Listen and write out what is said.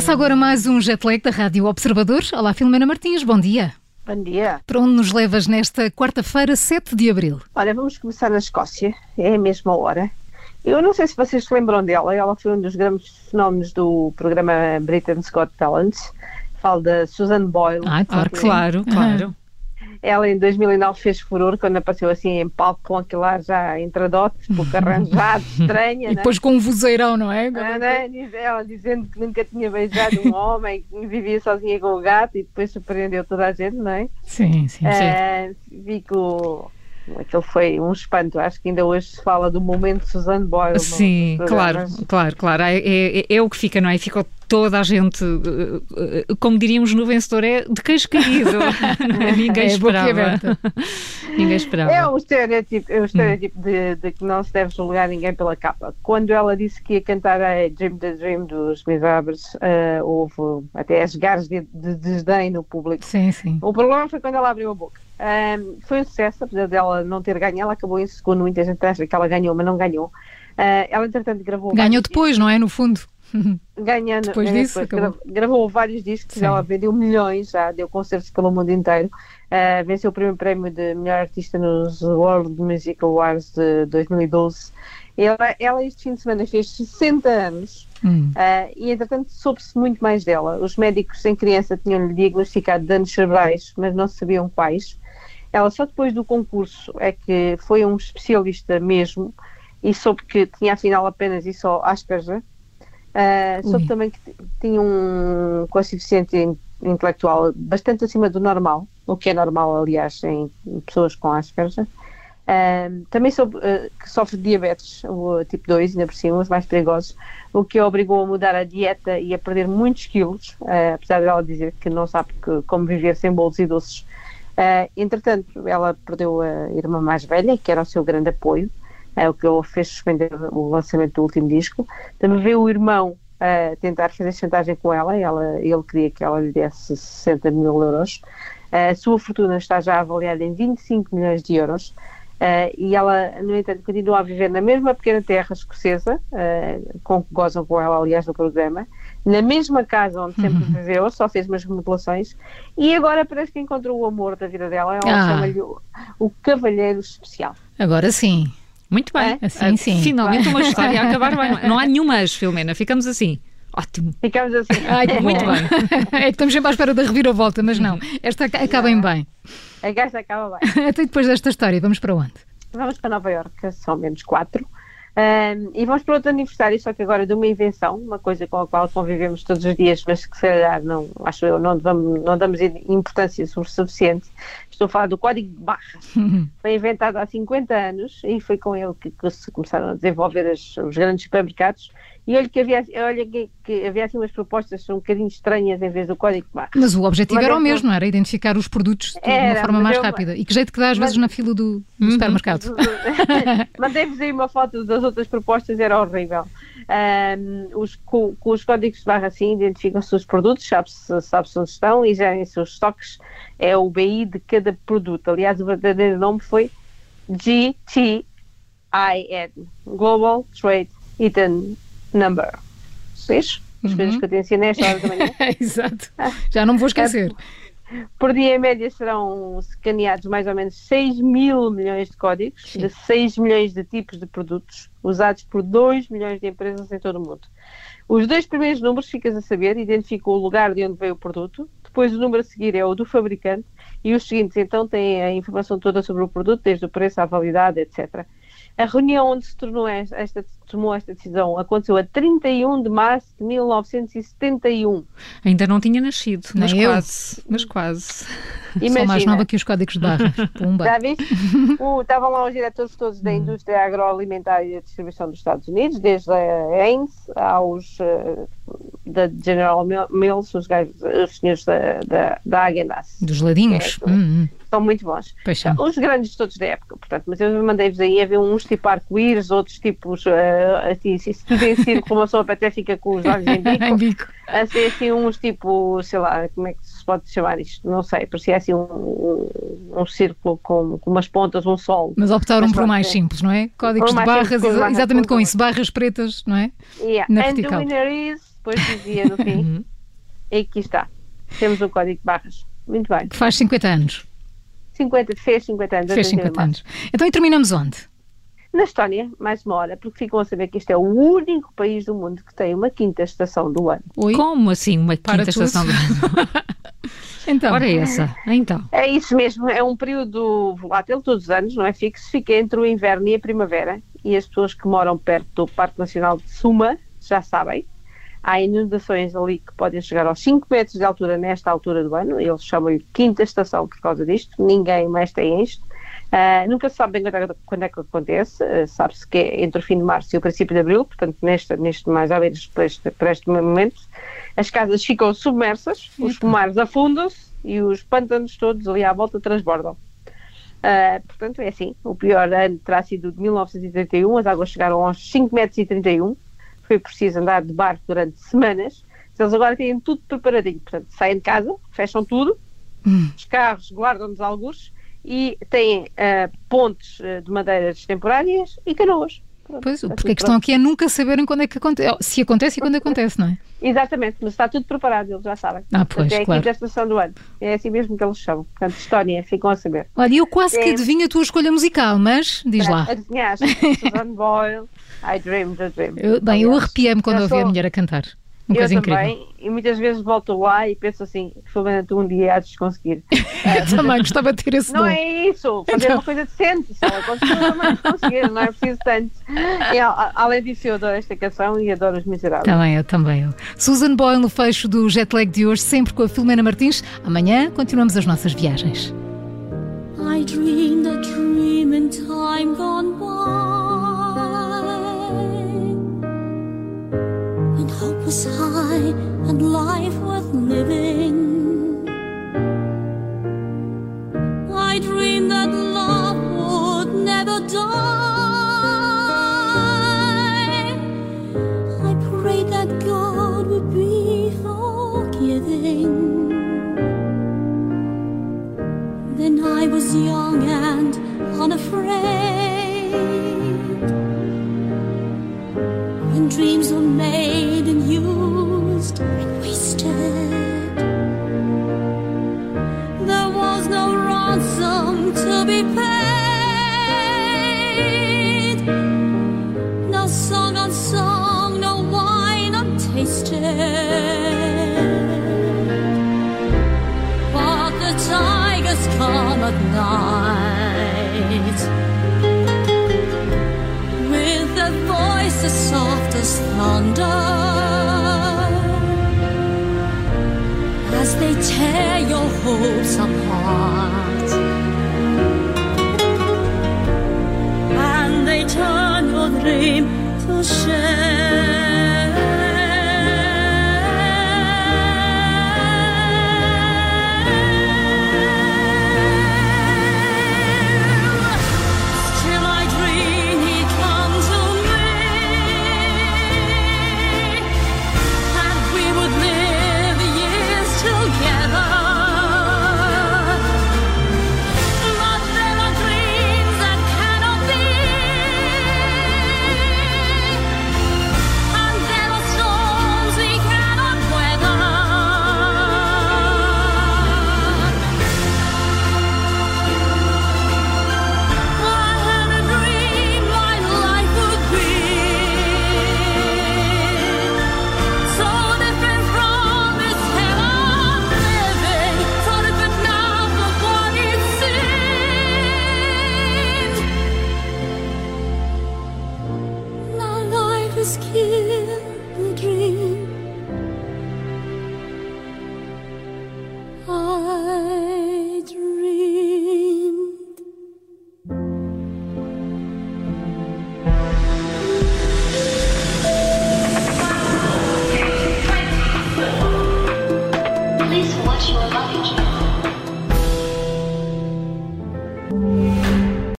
Começa agora mais um jet lag da Rádio Observador. Olá, Filomena Martins, bom dia. Bom dia. Para onde nos levas nesta quarta-feira, 7 de abril? Olha, vamos começar na Escócia, é a mesma hora. Eu não sei se vocês se lembram dela, ela foi um dos grandes fenómenos do programa Britain's Got Talent. Falo da Susan Boyle. Ah, claro, claro, claro. Ela em 2009 fez furor quando apareceu assim em palco com aquilo lá já entradote, pouco arranjado, estranha. E depois né? com um vozeirão, não é? Ah, né? Ela dizendo que nunca tinha beijado um homem, que vivia sozinha com o gato e depois surpreendeu toda a gente, não é? Sim, sim, sim. Uh, vi que o, aquele foi um espanto. Acho que ainda hoje se fala do momento de Suzanne Boyle. Sim, claro, claro, claro. É, é, é, o que fica, não é? Ficou toda a gente, eh, eh, como diríamos no vencedor, é de queijo caído. Ninguém É, esperava. Ninguém esperava. É o estereótipo, é o estereótipo de, de que não se deve julgar ninguém pela capa. Quando ela disse que ia cantar a Dream the Dream dos Misérables, uh, houve até as garras de, de desdém no público. Sim, sim. O problema foi quando ela abriu a boca. Um, foi um sucesso, apesar dela não ter ganho, ela acabou em segundo. Muita gente acha que ela ganhou, mas não ganhou. Uh, ela, entretanto, gravou. Ganhou depois, não é? No fundo. Ganhando, Depois disso, depois. gravou vários discos, Sim. ela vendeu milhões já, deu concertos pelo mundo inteiro. Uh, venceu o primeiro prémio de melhor artista nos World Music Awards de 2012. Ela, ela este fim de semana fez 60 anos Hum. uh, e, entretanto, soube-se muito mais dela. Os médicos em criança tinham-lhe diagnosticado danos cerebrais, mas não sabiam quais. Ela só depois do concurso é que foi um especialista mesmo e soube que tinha afinal apenas e só Asperger. Uh, soube também que tinha um coeficiente in- intelectual bastante acima do normal, o que é normal, aliás, em pessoas com Asperger. Uh, também soube uh, que sofre de diabetes, o tipo 2, ainda por cima, os mais perigosos, o que a obrigou a mudar a dieta e a perder muitos quilos, apesar dela dizer que não sabe que- como viver sem bolos e doces. Entretanto, ela perdeu a irmã mais velha, que era o seu grande apoio, é o que o fez suspender o lançamento do último disco. Também veio o irmão a tentar fazer chantagem com ela, e ela ele queria que ela lhe desse 60 mil euros. A sua fortuna está já avaliada em 25 milhões de euros. Uh, e ela, no entanto, continua a viver na mesma pequena terra escocesa, uh, com que gozam com ela, aliás, no programa, na mesma casa onde sempre viveu, só fez umas remodelações, e agora parece que encontrou o amor da vida dela. Ela Ah. chama-lhe o, o Cavalheiro Especial. Agora sim. Muito bem. É? Assim, sim. Finalmente uma história a acabar bem. Não há nenhuma mas, Filomena. Ficamos assim. Ótimo. Ficamos assim. Ai, Muito bom. bem. É que estamos sempre à espera da reviravolta, mas não. Esta aca- acaba em bem. A gaja acaba bem. Até depois desta história, vamos para onde? Vamos para Nova Iorque, são menos quatro. Ahm, e vamos para outro aniversário, só que agora de uma invenção, uma coisa com a qual convivemos todos os dias, mas que se calhar não, acho eu, não, damos, não damos importância suficiente. Estou a falar do código de barras. Foi inventado há 50 anos e foi com ele que, que se começaram a desenvolver as- os grandes supermercados. E olha que havia, olha que, que havia assim umas propostas um bocadinho estranhas em vez do código de barras. Mas o objetivo Mas era o mesmo, não era? Identificar os produtos de uma Era, forma mas mais eu- rápida. E que jeito que dá às mas- vezes na fila do, do supermercado. Mandei-vos aí uma foto das outras propostas, era horrível. Ahm, os, com, com os códigos de barra assim identificam-se os produtos, sabe-se sabe onde estão e gerem-se os estoques, é o BI de cada produto. Aliás, o verdadeiro nome foi GTIN Global Trade Item Number. Vês? As coisas que eu te ensinei esta hora da manhã. Exato. Já não me vou esquecer. Por dia, em média, serão escaneados mais ou menos 6 mil milhões de códigos, Sim. de 6 milhões de tipos de produtos, usados por 2 milhões de empresas em todo o mundo. Os dois primeiros números, ficas a saber, identificam o lugar de onde veio o produto, depois o número a seguir é o do fabricante, e os seguintes, então, têm a informação toda sobre o produto, desde o preço à validade, etc. A reunião onde se tornou esta, esta- tomou esta decisão aconteceu a 31 de março de 1971. Ainda não tinha nascido, mas Nem eu. quase. Mas quase. Sou mais nova que os códigos de barras. Pumba. Já viste? O- Estavam lá os diretores todos Hum. da indústria agroalimentar e da distribuição dos Estados Unidos, desde a Heinz aos eh, da General Mil- Mills, os, gajos, os senhores da, da, da Häagen-Dazs. Dos ladinhos. É, Hum, hum. São muito bons. Os grandes todos da época, portanto, mas eu mandei-vos aí a ver uns tipo arco-íris, outros tipos, eh, assim, se tudo em círculo, uma pessoa até fica com os olhos em Em bico, bico. assim, assim uns tipo, sei lá, como é que se pode chamar isto? Não sei, parecia assim um, um, círculo com, com umas pontas, um sol. Mas optaram Mas por mais é. simples, não é? Códigos de barras, simples, com exa- barras, exatamente com isso, barras pretas, não é? Yeah. Na vertical. Depois dizia no fim, E aqui está. Temos o código de barras. Muito bem. Faz 50 anos. 50, fez 50 anos. Fez 50 anos. Então e terminamos onde? Na Estónia, mais uma hora, porque ficam a saber que este é o único país do mundo que tem uma quinta estação do ano. Oi? Como assim uma Para quinta tudo. estação do ano? então. Ora essa, então. É isso mesmo, é um período volátil todos os anos, não é fixo, fica entre o inverno e a primavera e as pessoas que moram perto do Parque Nacional de Suma já sabem. Há inundações ali que podem chegar aos 5 metros de altura nesta altura do ano, eles chamam-lhe quinta estação por causa disto, ninguém mais tem isto. Uh, nunca se sabe bem quando é, quando é que acontece, uh, sabe-se que é entre o fim de março e o princípio de abril, portanto, neste, neste mais ou menos por este, por este momento, as casas ficam submersas, os pomares afundam-se e os pântanos todos ali à volta transbordam. Uh, portanto, é assim, o pior ano terá sido de 1931, as águas chegaram aos 5 metros e 31, foi preciso andar de barco durante semanas, eles agora têm tudo preparadinho, portanto, saem de casa, fecham tudo, hum. os carros guardam-nos alguns e têm uh, pontes uh, de madeiras temporárias e canoas. Pronto, pois, porque a questão aqui é nunca saberem quando é que acontece, se acontece e quando acontece, não é? Exatamente, mas está tudo preparado, eles já sabem. Ah, pois, Portanto, é claro. aqui da estação do ano. É assim mesmo que eles chamam. Portanto, Estónia, ficam a saber. Olha, eu quase é... que adivinho a tua escolha musical, mas diz lá. Adivinhaste, Susan Boyle, I Dreamed a Dream. Eu, bem, eu arrepiei-me quando ouvi sou... a mulher a cantar. Uma eu também, incrível. e muitas vezes volto lá e penso assim, Filomena, um dia há de conseguir. eu também gostava de ter esse Não dom. é isso, fazer então... uma coisa decente, também conseguir, não é preciso tanto. E, além disso, eu adoro esta canção e adoro os miseráveis. Também eu, também eu. Susan Boyle no fecho do Jetlag de hoje, sempre com a Filomena Martins. Amanhã continuamos as nossas viagens. I dreamed a dream in time gone by. Was high and life worth living. Night. With a voice as soft as thunder. As they tear your hopes apart. And they turn your dream to